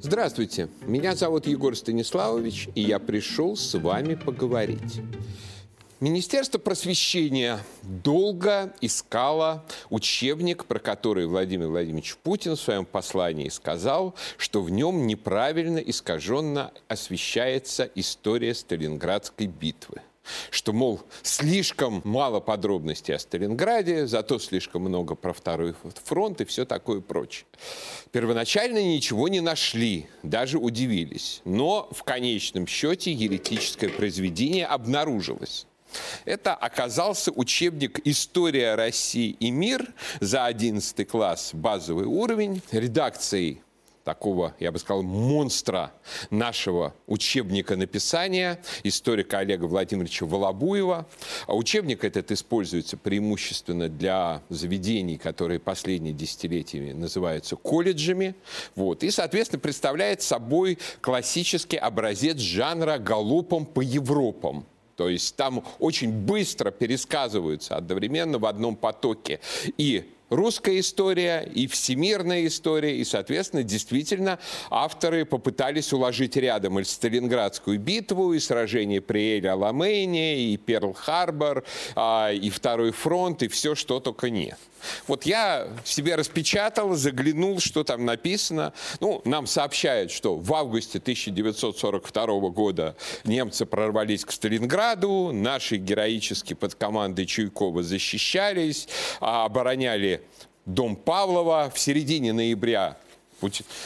Здравствуйте, меня зовут Егор Станиславович, и я пришел с вами поговорить. Министерство просвещения долго искало учебник, про который Владимир Владимирович Путин в своем послании сказал, что в нем неправильно искаженно освещается история Сталинградской битвы что, мол, слишком мало подробностей о Сталинграде, зато слишком много про Второй фронт и все такое прочее. Первоначально ничего не нашли, даже удивились. Но в конечном счете еретическое произведение обнаружилось. Это оказался учебник «История России и мир» за 11 класс, базовый уровень, редакцией такого, я бы сказал, монстра нашего учебника написания, историка Олега Владимировича Волобуева. А учебник этот используется преимущественно для заведений, которые последние десятилетиями называются колледжами. Вот. И, соответственно, представляет собой классический образец жанра галопом по Европам. То есть там очень быстро пересказываются одновременно в одном потоке и русская история и всемирная история, и, соответственно, действительно авторы попытались уложить рядом и Сталинградскую битву, и сражение при Эль-Аламейне, и Перл-Харбор, а, и Второй фронт, и все, что только нет. Вот я себе распечатал, заглянул, что там написано. Ну, нам сообщают, что в августе 1942 года немцы прорвались к Сталинграду, наши героически под командой Чуйкова защищались, а дом Павлова. В середине ноября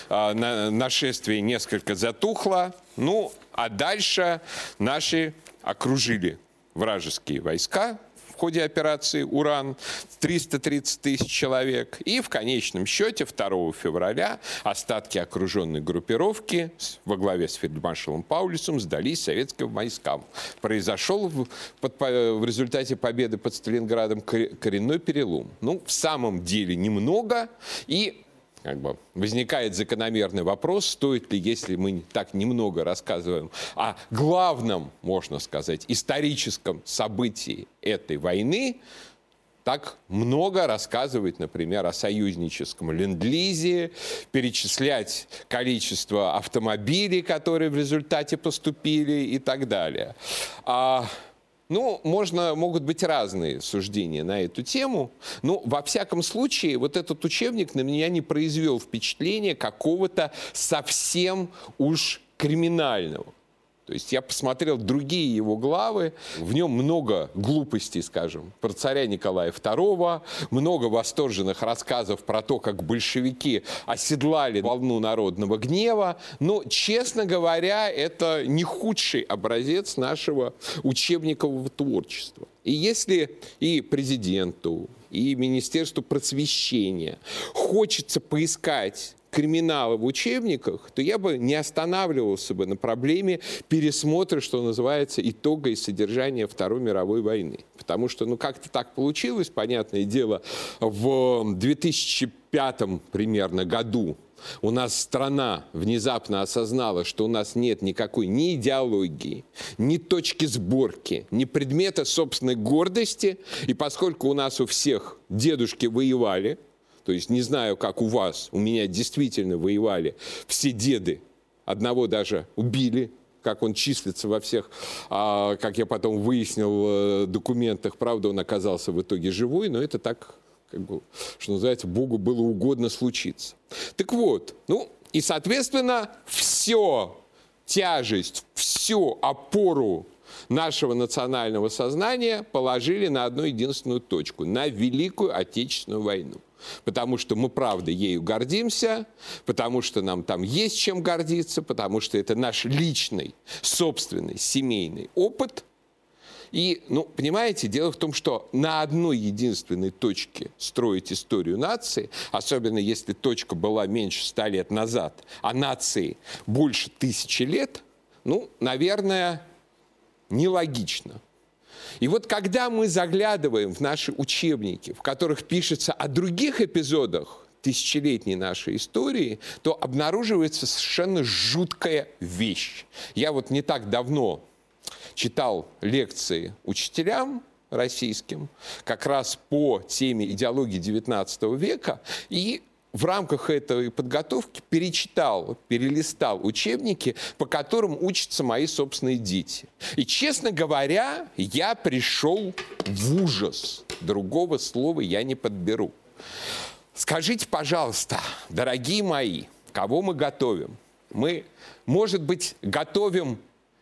а, нашествие несколько затухло. Ну, а дальше наши окружили вражеские войска, ходе операции «Уран» 330 тысяч человек. И в конечном счете 2 февраля остатки окруженной группировки во главе с фельдмаршалом Паулюсом сдались советским войскам. Произошел в, под, в результате победы под Сталинградом коренной перелом. Ну, в самом деле немного. И как бы возникает закономерный вопрос, стоит ли, если мы так немного рассказываем о главном, можно сказать, историческом событии этой войны, так много рассказывать, например, о союзническом ленд-лизе, перечислять количество автомобилей, которые в результате поступили и так далее. А ну, можно, могут быть разные суждения на эту тему. Но, во всяком случае, вот этот учебник на меня не произвел впечатления какого-то совсем уж криминального. То есть я посмотрел другие его главы, в нем много глупостей, скажем, про царя Николая II, много восторженных рассказов про то, как большевики оседлали волну народного гнева. Но, честно говоря, это не худший образец нашего учебникового творчества. И если и президенту, и Министерству просвещения хочется поискать криминала в учебниках, то я бы не останавливался бы на проблеме пересмотра, что называется, итога и содержания Второй мировой войны. Потому что, ну, как-то так получилось, понятное дело, в 2005 примерно году у нас страна внезапно осознала, что у нас нет никакой ни идеологии, ни точки сборки, ни предмета собственной гордости. И поскольку у нас у всех дедушки воевали, то есть не знаю, как у вас, у меня действительно воевали все деды. Одного даже убили, как он числится во всех, а, как я потом выяснил, э, документах. Правда, он оказался в итоге живой, но это так, как бы, что называется, Богу было угодно случиться. Так вот, ну, и, соответственно, все тяжесть, всю опору нашего национального сознания положили на одну единственную точку, на Великую Отечественную войну потому что мы, правда, ею гордимся, потому что нам там есть чем гордиться, потому что это наш личный, собственный, семейный опыт. И, ну, понимаете, дело в том, что на одной единственной точке строить историю нации, особенно если точка была меньше ста лет назад, а нации больше тысячи лет, ну, наверное, нелогично. И вот когда мы заглядываем в наши учебники, в которых пишется о других эпизодах тысячелетней нашей истории, то обнаруживается совершенно жуткая вещь. Я вот не так давно читал лекции учителям российским, как раз по теме идеологии XIX века, и в рамках этой подготовки перечитал, перелистал учебники, по которым учатся мои собственные дети. И, честно говоря, я пришел в ужас. Другого слова я не подберу. Скажите, пожалуйста, дорогие мои, кого мы готовим? Мы, может быть, готовим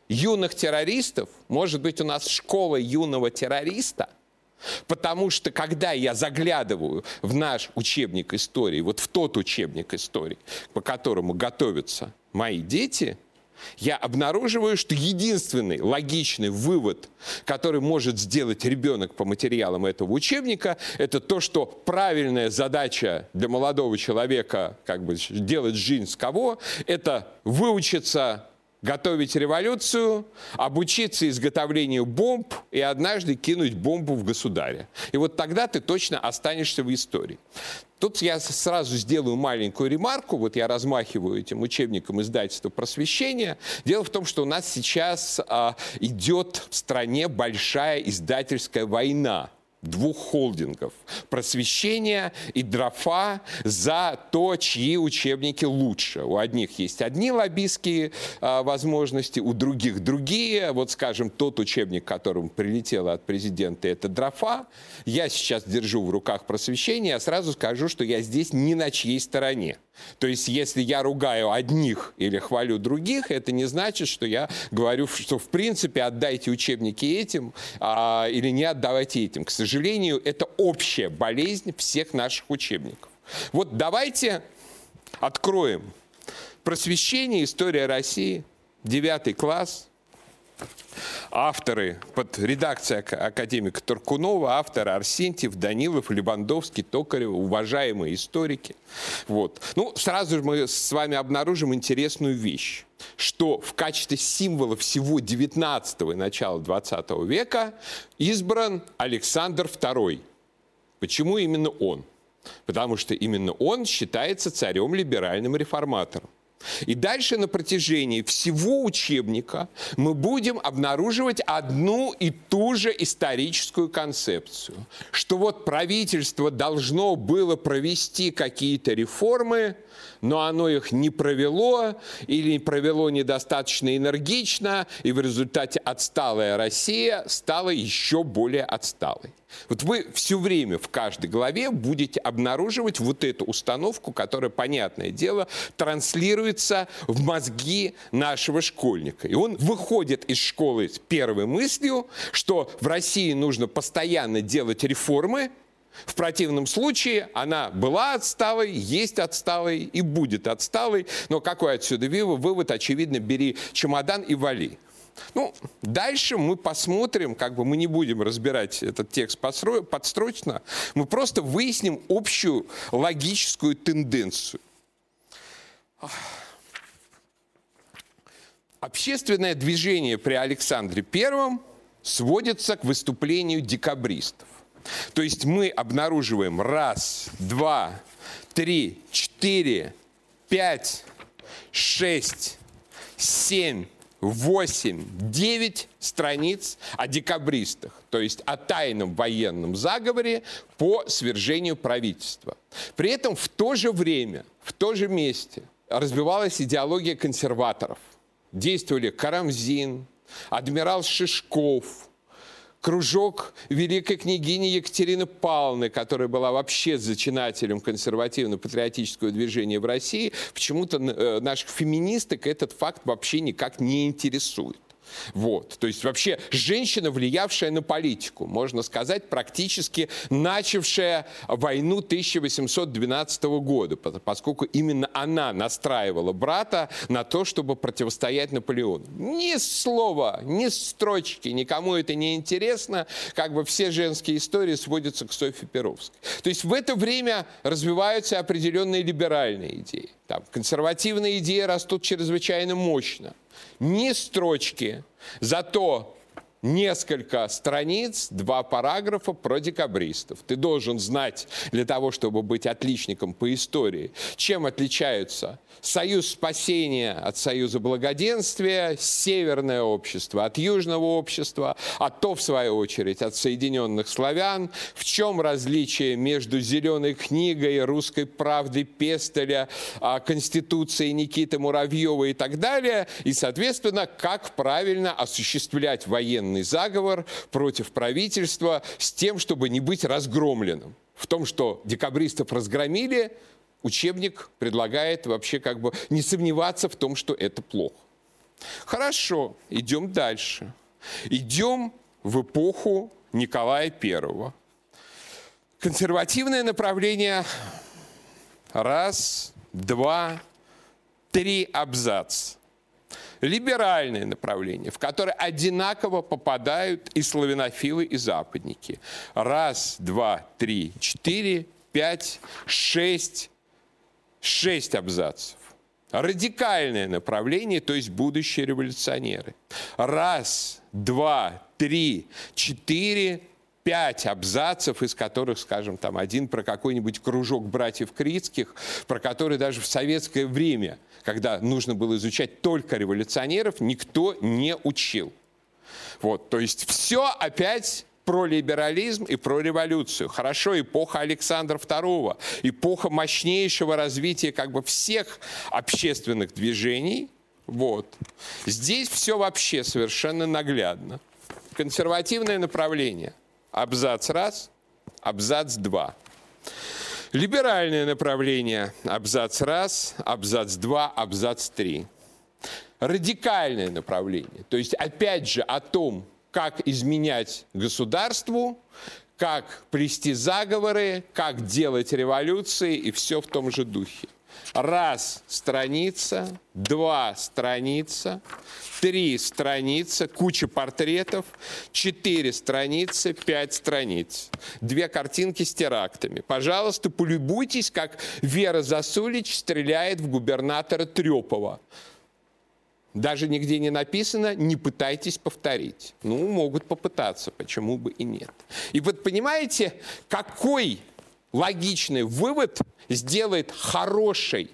юных террористов? Может быть, у нас школа юного террориста – Потому что когда я заглядываю в наш учебник истории, вот в тот учебник истории, по которому готовятся мои дети, я обнаруживаю, что единственный логичный вывод, который может сделать ребенок по материалам этого учебника, это то, что правильная задача для молодого человека, как бы делать жизнь с кого, это выучиться готовить революцию, обучиться изготовлению бомб и однажды кинуть бомбу в государя. И вот тогда ты точно останешься в истории. Тут я сразу сделаю маленькую ремарку. Вот я размахиваю этим учебником издательства просвещения. Дело в том, что у нас сейчас а, идет в стране большая издательская война двух холдингов – просвещение и дрофа за то, чьи учебники лучше. У одних есть одни лоббистские э, возможности, у других другие. Вот, скажем, тот учебник, которым прилетело от президента, это дрофа. Я сейчас держу в руках просвещение, я сразу скажу, что я здесь ни на чьей стороне. То есть, если я ругаю одних или хвалю других, это не значит, что я говорю, что в принципе отдайте учебники этим а, или не отдавайте этим. К сожалению, это общая болезнь всех наших учебников. Вот давайте откроем просвещение, история России, девятый класс, Авторы под редакцией академика Туркунова, авторы Арсентьев, Данилов, Левандовский, Токарев, уважаемые историки. Вот. Ну, сразу же мы с вами обнаружим интересную вещь, что в качестве символа всего 19 и начала 20 века избран Александр II. Почему именно он? Потому что именно он считается царем либеральным реформатором. И дальше на протяжении всего учебника мы будем обнаруживать одну и ту же историческую концепцию, что вот правительство должно было провести какие-то реформы, но оно их не провело или провело недостаточно энергично, и в результате отсталая Россия стала еще более отсталой. Вот вы все время в каждой главе будете обнаруживать вот эту установку, которая, понятное дело, транслируется в мозги нашего школьника. И он выходит из школы с первой мыслью, что в России нужно постоянно делать реформы, в противном случае она была отсталой, есть отсталой и будет отсталой. Но какой отсюда вывод? Очевидно, бери чемодан и вали. Ну, дальше мы посмотрим, как бы мы не будем разбирать этот текст подстрочно, мы просто выясним общую логическую тенденцию. Общественное движение при Александре Первом сводится к выступлению декабристов. То есть мы обнаруживаем раз, два, три, четыре, пять, шесть, семь, 8-9 страниц о декабристах, то есть о тайном военном заговоре по свержению правительства. При этом в то же время, в то же месте развивалась идеология консерваторов. Действовали Карамзин, адмирал Шишков – кружок великой княгини Екатерины Павловны, которая была вообще зачинателем консервативно-патриотического движения в России, почему-то э, наших феминисток этот факт вообще никак не интересует. Вот. То есть вообще женщина, влиявшая на политику, можно сказать, практически начавшая войну 1812 года, поскольку именно она настраивала брата на то, чтобы противостоять Наполеону. Ни слова, ни строчки, никому это не интересно, как бы все женские истории сводятся к Софье Перовской. То есть в это время развиваются определенные либеральные идеи. Там, консервативные идеи растут чрезвычайно мощно ни строчки. Зато несколько страниц, два параграфа про декабристов. Ты должен знать для того, чтобы быть отличником по истории, чем отличаются Союз спасения от Союза благоденствия, Северное общество от Южного общества, а то, в свою очередь, от Соединенных славян, в чем различие между Зеленой книгой, Русской правдой Пестеля, а, Конституцией Никиты Муравьева и так далее, и, соответственно, как правильно осуществлять военные военный заговор против правительства с тем, чтобы не быть разгромленным. В том, что декабристов разгромили, учебник предлагает вообще как бы не сомневаться в том, что это плохо. Хорошо, идем дальше. Идем в эпоху Николая I. Консервативное направление раз, два, три абзаца либеральное направление, в которое одинаково попадают и славянофилы, и западники. Раз, два, три, четыре, пять, шесть, шесть абзацев. Радикальное направление, то есть будущие революционеры. Раз, два, три, четыре, пять абзацев, из которых, скажем, там один про какой-нибудь кружок братьев Критских, про который даже в советское время – когда нужно было изучать только революционеров, никто не учил. Вот, то есть все опять про либерализм и про революцию. Хорошо, эпоха Александра II, эпоха мощнейшего развития как бы всех общественных движений. Вот. Здесь все вообще совершенно наглядно. Консервативное направление. Абзац раз, абзац два. Либеральное направление – абзац раз, абзац два, абзац три. Радикальное направление, то есть опять же о том, как изменять государству, как плести заговоры, как делать революции и все в том же духе. Раз страница, два страница, три страницы, куча портретов, четыре страницы, пять страниц. Две картинки с терактами. Пожалуйста, полюбуйтесь, как Вера Засулич стреляет в губернатора Трепова. Даже нигде не написано, не пытайтесь повторить. Ну, могут попытаться, почему бы и нет. И вот понимаете, какой логичный вывод сделает хороший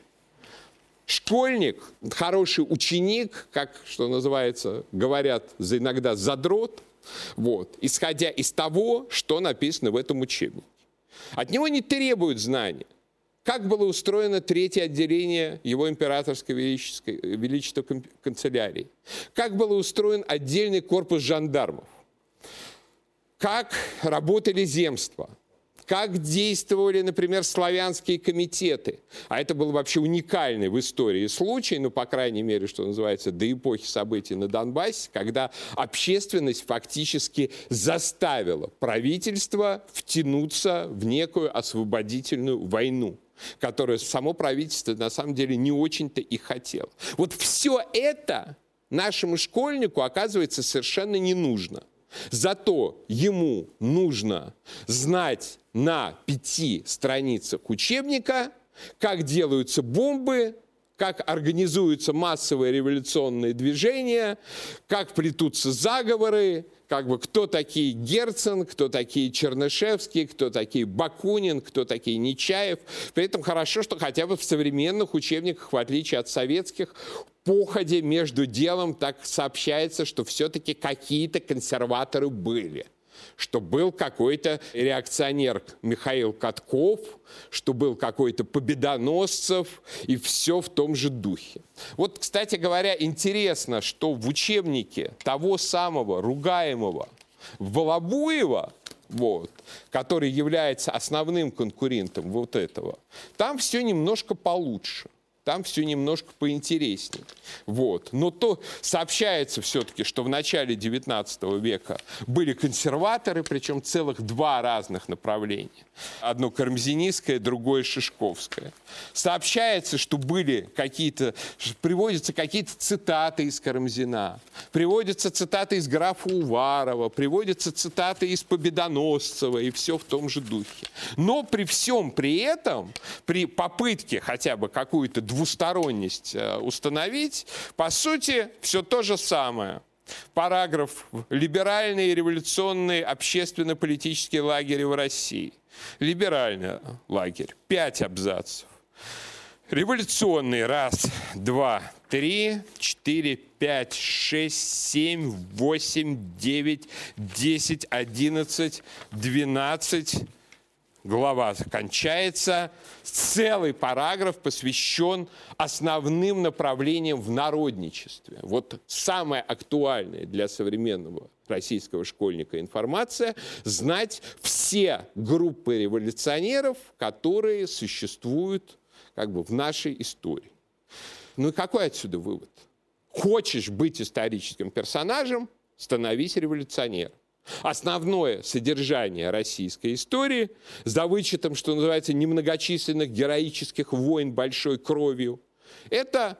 школьник, хороший ученик, как, что называется, говорят иногда задрот, вот, исходя из того, что написано в этом учебнике. От него не требуют знания. Как было устроено третье отделение его императорской величества, канцелярии? Как был устроен отдельный корпус жандармов? Как работали земства? Как действовали, например, славянские комитеты. А это был вообще уникальный в истории случай, ну, по крайней мере, что называется, до эпохи событий на Донбассе, когда общественность фактически заставила правительство втянуться в некую освободительную войну которую само правительство на самом деле не очень-то и хотело. Вот все это нашему школьнику оказывается совершенно не нужно. Зато ему нужно знать на пяти страницах учебника, как делаются бомбы, как организуются массовые революционные движения, как плетутся заговоры, как бы кто такие Герцен, кто такие Чернышевский, кто такие Бакунин, кто такие Нечаев. При этом хорошо, что хотя бы в современных учебниках, в отличие от советских, походе между делом так сообщается, что все-таки какие-то консерваторы были – что был какой-то реакционер Михаил Катков, что был какой-то Победоносцев, и все в том же духе. Вот, кстати говоря, интересно, что в учебнике того самого ругаемого Волобуева, вот, который является основным конкурентом вот этого, там все немножко получше там все немножко поинтереснее. Вот. Но то сообщается все-таки, что в начале XIX века были консерваторы, причем целых два разных направления. Одно кармзинистское, другое шишковское. Сообщается, что были какие-то, приводятся какие-то цитаты из Карамзина, приводятся цитаты из графа Уварова, приводятся цитаты из Победоносцева и все в том же духе. Но при всем при этом, при попытке хотя бы какую-то двусторонность э, установить, по сути, все то же самое. Параграф «Либеральный и революционный общественно-политический лагерь в России». Либеральный лагерь. Пять абзацев. Революционный. Раз, два, три, четыре, пять, шесть, семь, восемь, девять, десять, одиннадцать, двенадцать. Глава кончается. Целый параграф посвящен основным направлениям в народничестве. Вот самая актуальная для современного российского школьника информация – знать все группы революционеров, которые существуют как бы в нашей истории. Ну и какой отсюда вывод? Хочешь быть историческим персонажем, становись революционером. Основное содержание российской истории, за вычетом, что называется, немногочисленных героических войн большой кровью, это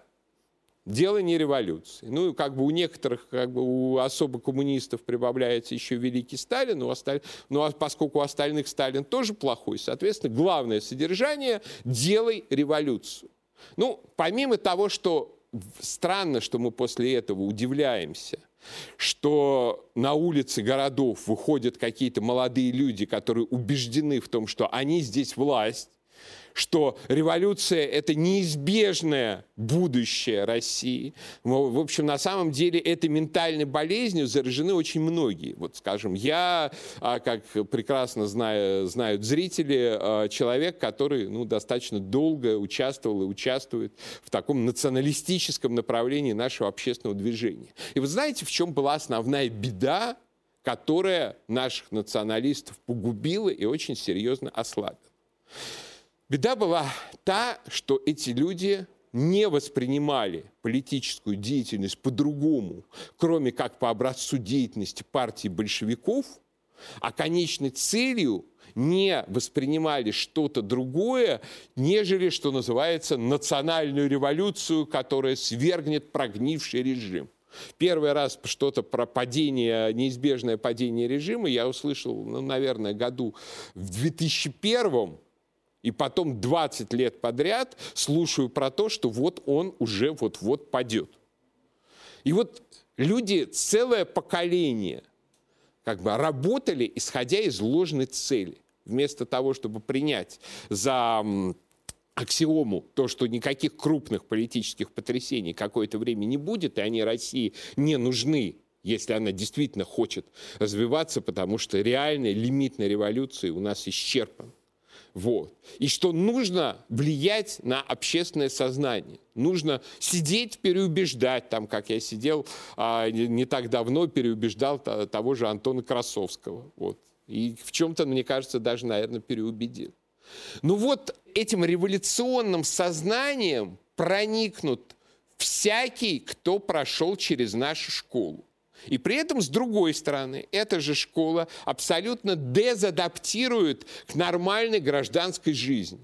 дело не революции. Ну, как бы у некоторых, как бы у особо коммунистов прибавляется еще великий Сталин, у осталь... ну, а поскольку у остальных Сталин тоже плохой, соответственно, главное содержание – делай революцию. Ну, помимо того, что странно, что мы после этого удивляемся, что на улицы городов выходят какие-то молодые люди, которые убеждены в том, что они здесь власть, что революция – это неизбежное будущее России. В общем, на самом деле этой ментальной болезнью заражены очень многие. Вот, скажем, я, а, как прекрасно знаю, знают зрители, а, человек, который ну, достаточно долго участвовал и участвует в таком националистическом направлении нашего общественного движения. И вы знаете, в чем была основная беда, которая наших националистов погубила и очень серьезно ослабила? Беда была та, что эти люди не воспринимали политическую деятельность по-другому, кроме как по образцу деятельности партии большевиков, а конечной целью не воспринимали что-то другое, нежели, что называется, национальную революцию, которая свергнет прогнивший режим. Первый раз что-то про падение, неизбежное падение режима я услышал, ну, наверное, году в 2001 и потом 20 лет подряд слушаю про то, что вот он уже вот-вот падет. И вот люди, целое поколение, как бы работали, исходя из ложной цели. Вместо того, чтобы принять за аксиому то, что никаких крупных политических потрясений какое-то время не будет, и они России не нужны, если она действительно хочет развиваться, потому что реальная лимитная революция у нас исчерпана. Вот. И что нужно влиять на общественное сознание. Нужно сидеть, переубеждать, там, как я сидел а, не, не так давно, переубеждал того же Антона Красовского. Вот. И в чем-то, мне кажется, даже, наверное, переубедил. Ну вот этим революционным сознанием проникнут всякий, кто прошел через нашу школу. И при этом, с другой стороны, эта же школа абсолютно дезадаптирует к нормальной гражданской жизни.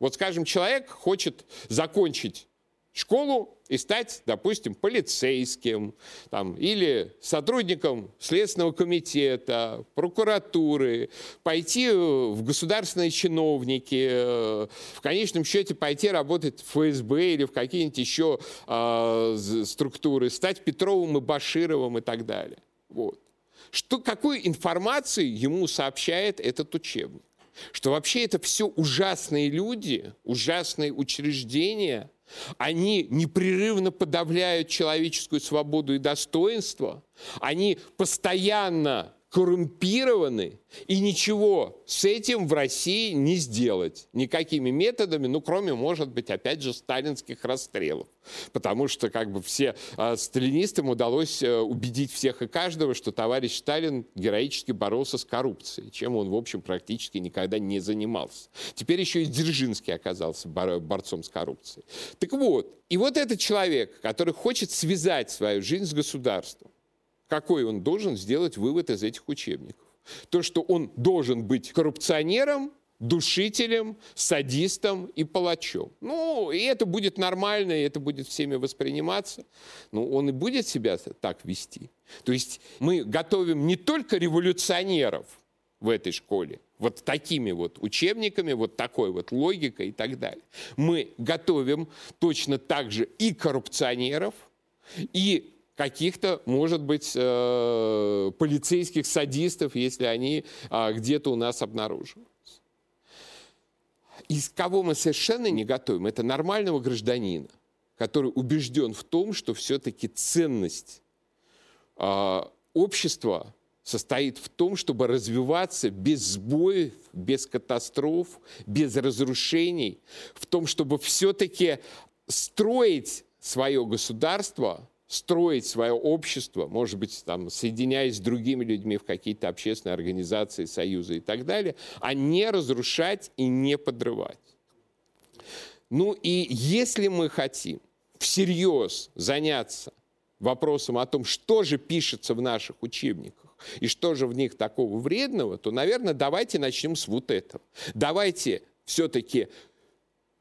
Вот, скажем, человек хочет закончить школу и стать, допустим, полицейским там, или сотрудником Следственного комитета, прокуратуры, пойти в государственные чиновники, э, в конечном счете пойти работать в ФСБ или в какие-нибудь еще э, структуры, стать Петровым и Башировым и так далее. Вот. Что, какую информацию ему сообщает этот учебник? Что вообще это все ужасные люди, ужасные учреждения – они непрерывно подавляют человеческую свободу и достоинство. Они постоянно коррумпированы, и ничего с этим в России не сделать никакими методами, ну, кроме, может быть, опять же, сталинских расстрелов. Потому что как бы все э, сталинистам удалось э, убедить всех и каждого, что товарищ Сталин героически боролся с коррупцией, чем он, в общем, практически никогда не занимался. Теперь еще и Дзержинский оказался бор борцом с коррупцией. Так вот, и вот этот человек, который хочет связать свою жизнь с государством, какой он должен сделать вывод из этих учебников? То, что он должен быть коррупционером, душителем, садистом и палачом. Ну, и это будет нормально, и это будет всеми восприниматься. Но он и будет себя так вести. То есть мы готовим не только революционеров в этой школе, вот такими вот учебниками, вот такой вот логикой и так далее. Мы готовим точно так же и коррупционеров, и каких-то, может быть, э, полицейских садистов, если они э, где-то у нас обнаруживаются. Из кого мы совершенно не готовим, это нормального гражданина, который убежден в том, что все-таки ценность э, общества состоит в том, чтобы развиваться без сбоев, без катастроф, без разрушений, в том, чтобы все-таки строить свое государство, строить свое общество, может быть, там, соединяясь с другими людьми в какие-то общественные организации, союзы и так далее, а не разрушать и не подрывать. Ну и если мы хотим всерьез заняться вопросом о том, что же пишется в наших учебниках и что же в них такого вредного, то, наверное, давайте начнем с вот этого. Давайте все-таки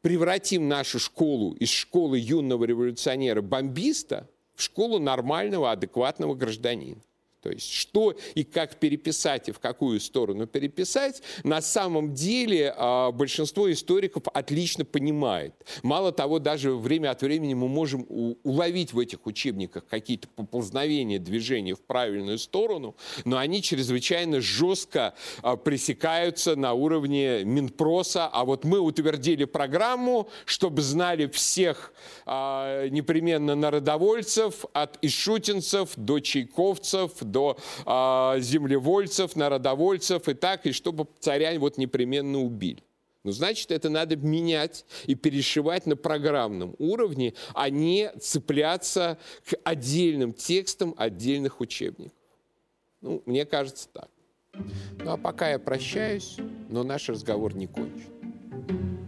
превратим нашу школу из школы юного революционера-бомбиста в школу нормального, адекватного гражданина. То есть что и как переписать и в какую сторону переписать, на самом деле а, большинство историков отлично понимает. Мало того, даже время от времени мы можем уловить в этих учебниках какие-то поползновения, движения в правильную сторону, но они чрезвычайно жестко а, пресекаются на уровне Минпроса. А вот мы утвердили программу, чтобы знали всех а, непременно народовольцев, от ишутинцев до чайковцев, до э, землевольцев, народовольцев и так, и чтобы царя вот непременно убили. Ну, значит, это надо менять и перешивать на программном уровне, а не цепляться к отдельным текстам отдельных учебников. Ну, мне кажется так. Ну, а пока я прощаюсь, но наш разговор не кончен.